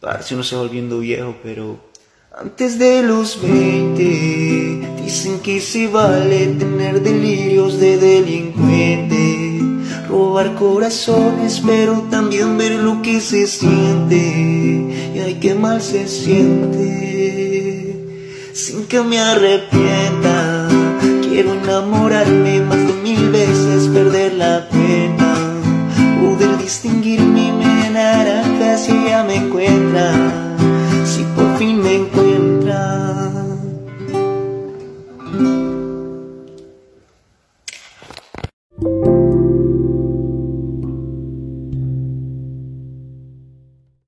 Parece uno se va volviendo viejo, pero antes de los 20 dicen que se vale tener delirios de delincuente, robar corazones, pero también ver lo que se siente y hay que mal se siente. Sin que me arrepienta, quiero enamorarme más de mil veces, perder la pena, poder distinguirme y me dará fantasía me encuentra, si por fin me encuentras.